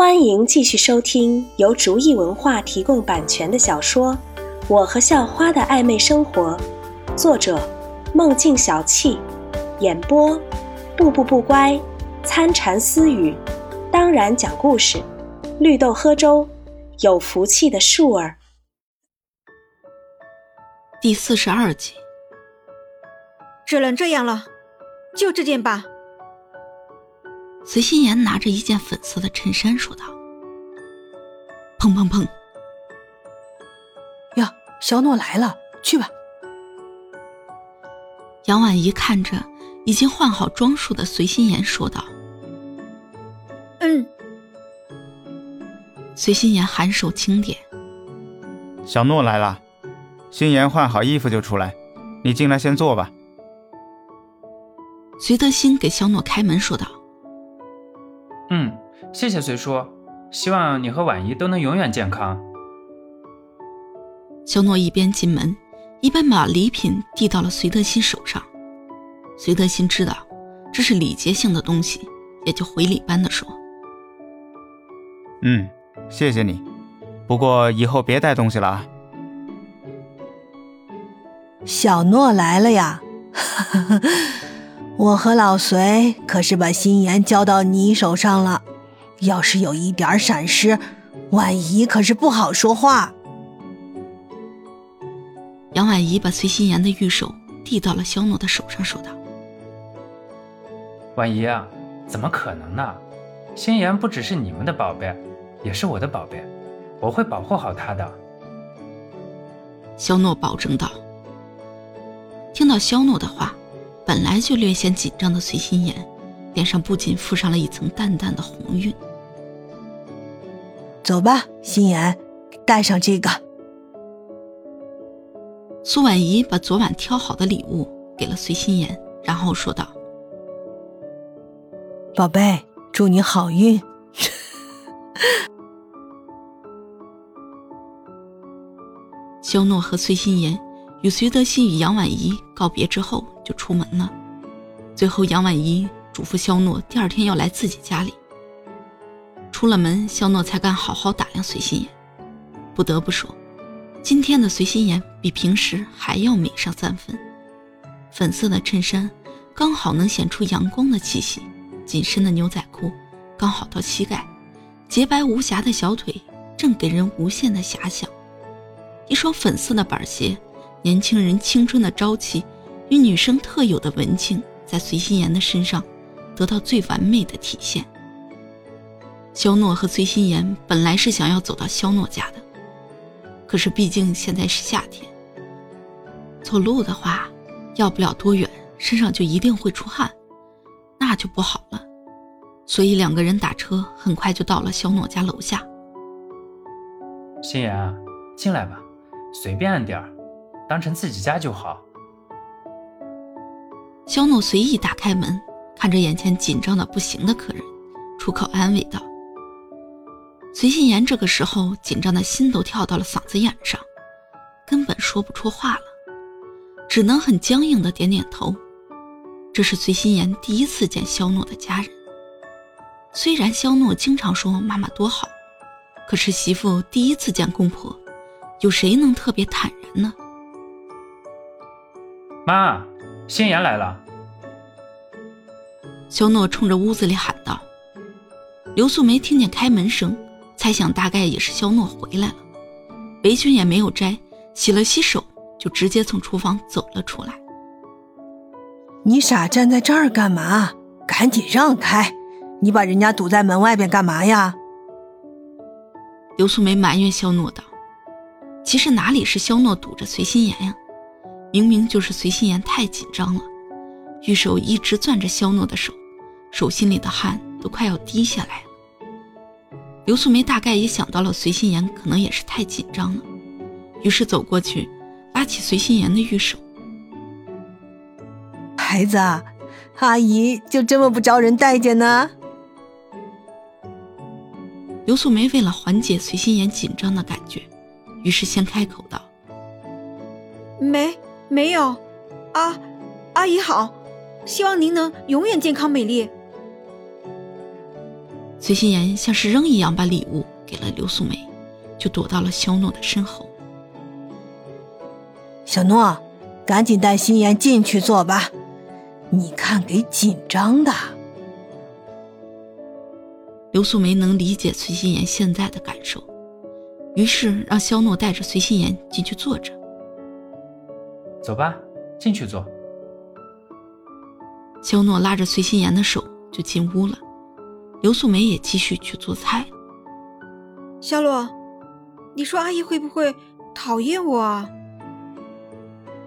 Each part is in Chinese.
欢迎继续收听由竹意文化提供版权的小说《我和校花的暧昧生活》，作者：梦境小憩，演播：步步不乖、参禅私语，当然讲故事，绿豆喝粥，有福气的树儿。第四十二集，只能这样了，就这件吧。随心妍拿着一件粉色的衬衫说道：“砰砰砰！呀，小诺来了，去吧。”杨婉仪看着已经换好装束的随心妍说道：“嗯。”随心妍颔首轻点：“小诺来了。”心妍换好衣服就出来，你进来先坐吧。随德新给小诺开门说道：“嗯，谢谢随叔，希望你和婉仪都能永远健康。”肖诺一边进门，一边把礼品递到了隋德新手上。隋德新知道这是礼节性的东西，也就回礼般的说：“嗯，谢谢你，不过以后别带东西了啊。”小诺来了呀！我和老隋可是把心妍交到你手上了，要是有一点闪失，婉仪可是不好说话。杨婉仪把崔心妍的玉手递到了肖诺的手上，说道：“婉仪啊，怎么可能呢？心妍不只是你们的宝贝，也是我的宝贝，我会保护好她的。”肖诺保证道。听到肖诺的话，本来就略显紧张的随心妍，脸上不仅附上了一层淡淡的红晕。走吧，心妍，带上这个。苏婉仪把昨晚挑好的礼物给了随心妍，然后说道：“宝贝，祝你好运。”肖诺和随心妍。与隋德熙与杨婉怡告别之后，就出门了。最后，杨婉怡嘱咐肖诺第二天要来自己家里。出了门，肖诺才敢好好打量随心妍。不得不说，今天的随心妍比平时还要美上三分。粉色的衬衫刚好能显出阳光的气息，紧身的牛仔裤刚好到膝盖，洁白无瑕的小腿正给人无限的遐想。一双粉色的板鞋。年轻人青春的朝气与女生特有的文静，在随心妍的身上得到最完美的体现。肖诺和随心妍本来是想要走到肖诺家的，可是毕竟现在是夏天，走路的话，要不了多远，身上就一定会出汗，那就不好了。所以两个人打车，很快就到了肖诺家楼下。心妍，进来吧，随便点儿。当成自己家就好。肖诺随意打开门，看着眼前紧张的不行的客人，出口安慰道：“随心妍这个时候紧张的心都跳到了嗓子眼上，根本说不出话了，只能很僵硬的点点头。这是随心妍第一次见肖诺的家人。虽然肖诺经常说妈妈多好，可是媳妇第一次见公婆，有谁能特别坦然呢？”妈，心妍来了。肖诺冲着屋子里喊道。刘素梅听见开门声，猜想大概也是肖诺回来了，围裙也没有摘，洗了洗手，就直接从厨房走了出来。你傻站在这儿干嘛？赶紧让开！你把人家堵在门外边干嘛呀？刘素梅埋怨肖诺道。其实哪里是肖诺堵着随心妍呀？明明就是随心妍太紧张了，玉手一直攥着肖诺的手，手心里的汗都快要滴下来了。刘素梅大概也想到了随心妍可能也是太紧张了，于是走过去，拉起随心妍的玉手：“孩子，阿姨就这么不招人待见呢？”刘素梅为了缓解随心妍紧张的感觉，于是先开口道：“没。”没有，啊，阿姨好，希望您能永远健康美丽。崔心妍像是扔一样把礼物给了刘素梅，就躲到了肖诺的身后。小诺，赶紧带心妍进去坐吧，你看给紧张的。刘素梅能理解崔心妍现在的感受，于是让肖诺带着崔心妍进去坐着。走吧，进去坐。肖诺拉着崔心妍的手就进屋了，刘素梅也继续去做菜。肖洛，你说阿姨会不会讨厌我啊？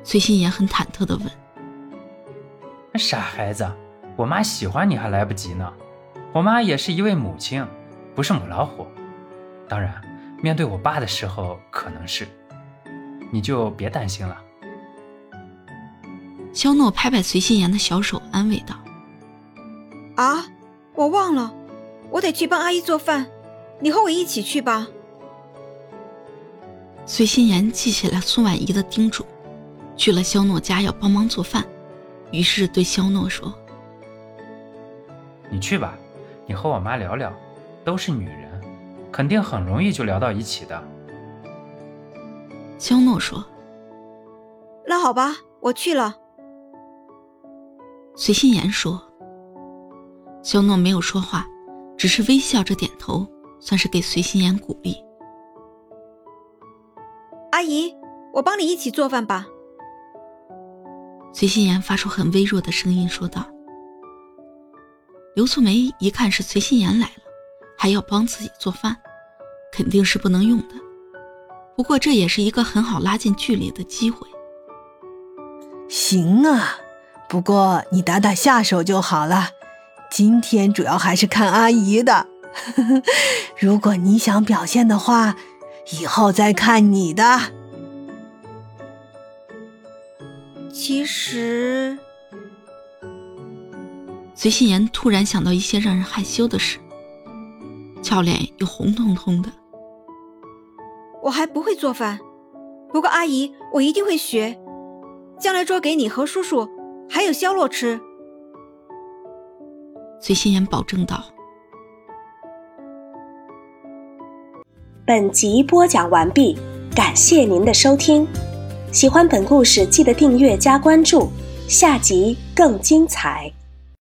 崔心妍很忐忑的问。傻孩子，我妈喜欢你还来不及呢。我妈也是一位母亲，不是母老虎。当然，面对我爸的时候可能是，你就别担心了。肖诺拍拍随心妍的小手，安慰道：“啊，我忘了，我得去帮阿姨做饭，你和我一起去吧。”随心妍记起了苏婉仪的叮嘱，去了肖诺家要帮忙做饭，于是对肖诺说：“你去吧，你和我妈聊聊，都是女人，肯定很容易就聊到一起的。”肖诺说：“那好吧，我去了。”随心言说：“肖诺没有说话，只是微笑着点头，算是给随心言鼓励。”阿姨，我帮你一起做饭吧。随心言发出很微弱的声音说道。刘素梅一看是随心言来了，还要帮自己做饭，肯定是不能用的。不过这也是一个很好拉近距离的机会。行啊。不过你打打下手就好了，今天主要还是看阿姨的。如果你想表现的话，以后再看你的。其实，随心妍突然想到一些让人害羞的事，俏脸又红彤彤的。我还不会做饭，不过阿姨，我一定会学，将来做给你和叔叔。还有肖洛吃。崔心妍保证道：“本集播讲完毕，感谢您的收听。喜欢本故事，记得订阅加关注，下集更精彩。”